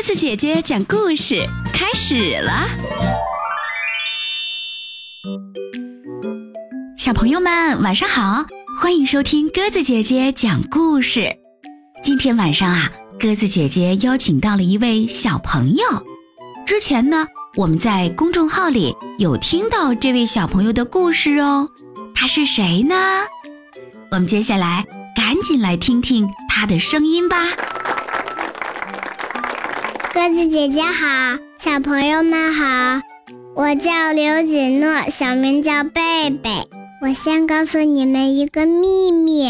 鸽子姐姐讲故事开始了，小朋友们晚上好，欢迎收听鸽子姐姐讲故事。今天晚上啊，鸽子姐姐邀请到了一位小朋友。之前呢，我们在公众号里有听到这位小朋友的故事哦。他是谁呢？我们接下来赶紧来听听他的声音吧。鸽子姐姐好，小朋友们好，我叫刘锦诺，小名叫贝贝。我先告诉你们一个秘密，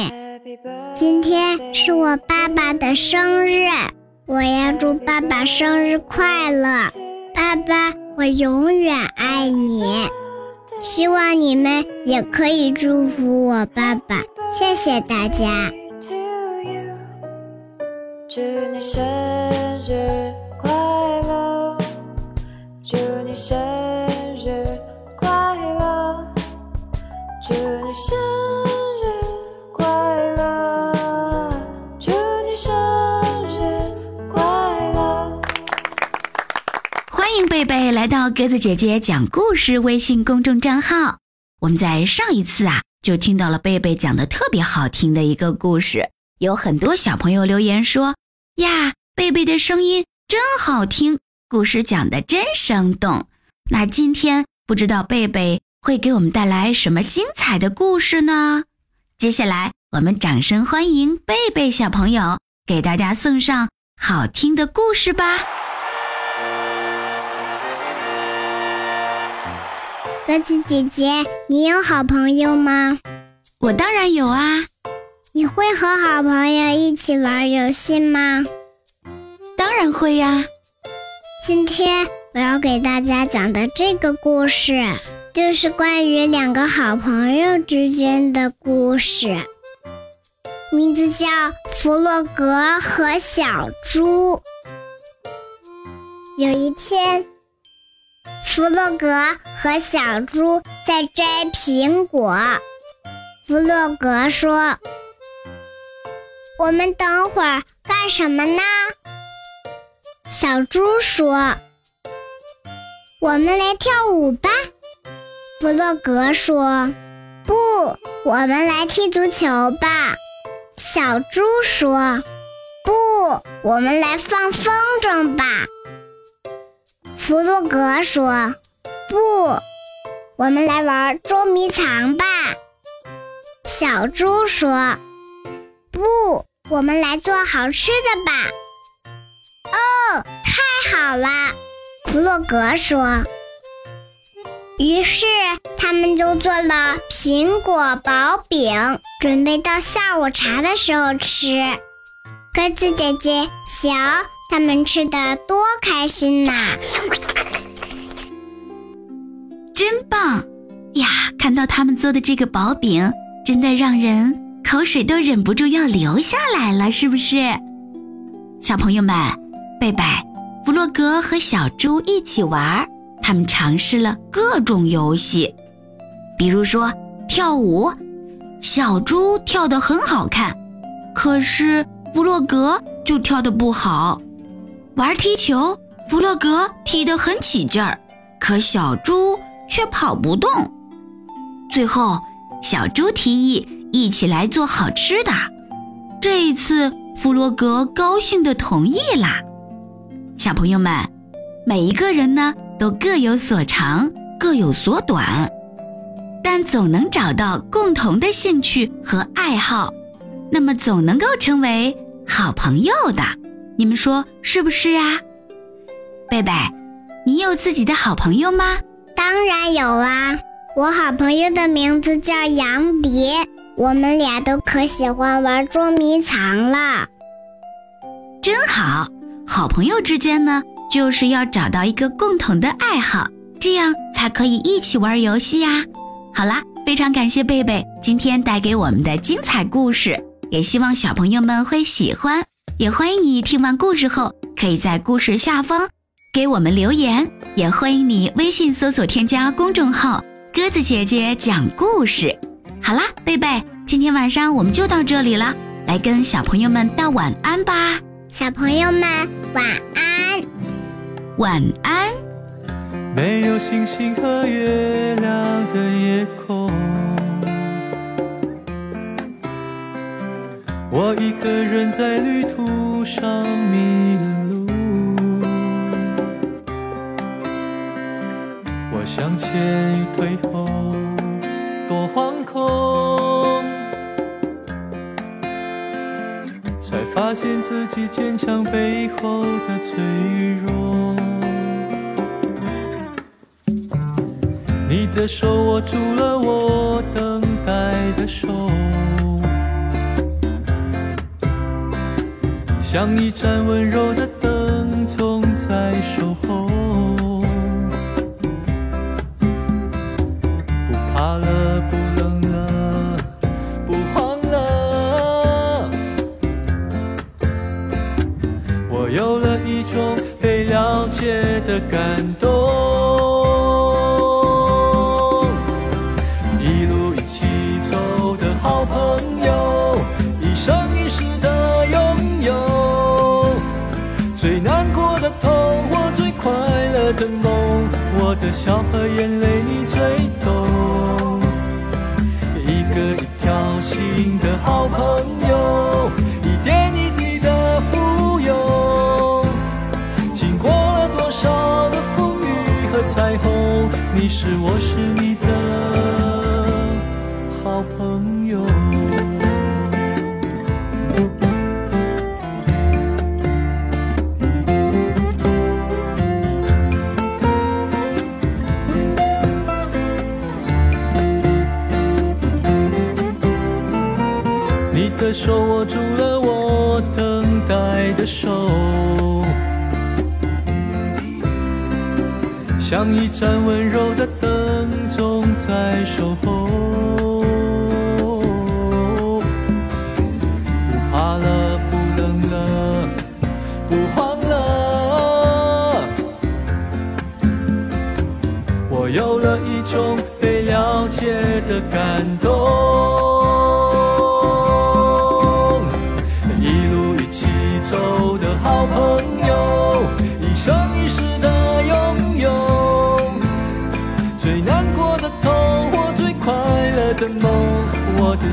今天是我爸爸的生日，我要祝爸爸生日快乐，爸爸，我永远爱你。希望你们也可以祝福我爸爸，谢谢大家。祝你生日！你生日快乐！祝你生日快乐！祝你生日快乐！欢迎贝贝来到鸽子姐姐讲故事微信公众账号。我们在上一次啊，就听到了贝贝讲的特别好听的一个故事，有很多小朋友留言说：“呀，贝贝的声音真好听。”故事讲的真生动，那今天不知道贝贝会给我们带来什么精彩的故事呢？接下来我们掌声欢迎贝贝小朋友给大家送上好听的故事吧。鸽子姐姐，你有好朋友吗？我当然有啊。你会和好朋友一起玩游戏吗？当然会呀。今天我要给大家讲的这个故事，就是关于两个好朋友之间的故事，名字叫《弗洛格和小猪》。有一天，弗洛格和小猪在摘苹果。弗洛格说：“我们等会儿干什么呢？”小猪说：“我们来跳舞吧。”弗洛格说：“不，我们来踢足球吧。”小猪说：“不，我们来放风筝吧。”弗洛格说：“不，我们来玩捉迷藏吧。”小猪说：“不，我们来做好吃的吧。”哦，太好了，弗洛格说。于是他们就做了苹果薄饼，准备到下午茶的时候吃。鸽子姐姐，瞧，他们吃的多开心呐！真棒呀！看到他们做的这个薄饼，真的让人口水都忍不住要流下来了，是不是？小朋友们。贝贝、弗洛格和小猪一起玩，他们尝试了各种游戏，比如说跳舞，小猪跳得很好看，可是弗洛格就跳得不好；玩踢球，弗洛格踢得很起劲儿，可小猪却跑不动。最后，小猪提议一起来做好吃的，这一次弗洛格高兴地同意啦。小朋友们，每一个人呢都各有所长，各有所短，但总能找到共同的兴趣和爱好，那么总能够成为好朋友的。你们说是不是啊？贝贝，你有自己的好朋友吗？当然有啊，我好朋友的名字叫杨迪，我们俩都可喜欢玩捉迷藏了。真好。好朋友之间呢，就是要找到一个共同的爱好，这样才可以一起玩游戏呀。好啦，非常感谢贝贝今天带给我们的精彩故事，也希望小朋友们会喜欢。也欢迎你听完故事后，可以在故事下方给我们留言，也欢迎你微信搜索添加公众号“鸽子姐姐讲故事”。好啦，贝贝，今天晚上我们就到这里了，来跟小朋友们道晚安吧。小朋友们，晚安。晚安。没有星星和月亮的夜空，我一个人在旅途上迷了路。我向前与退后，多惶恐，才发现自己坚强背后的脆弱。你的手握住了我等待的手，像一盏温柔的笑和眼泪你最懂。一个一条心的好朋友，一点一滴的富有。经过了多少的风雨和彩虹，你是我是的手握住了我等待的手，像一盏温柔的灯，总在守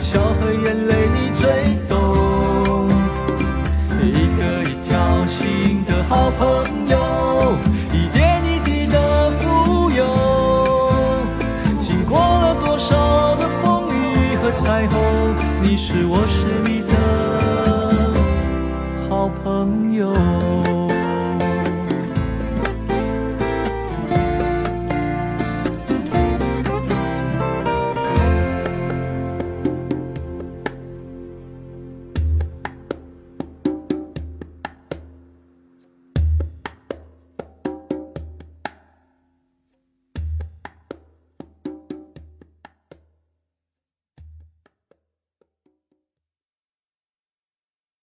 笑和眼泪你最懂。一个一条心的好朋友，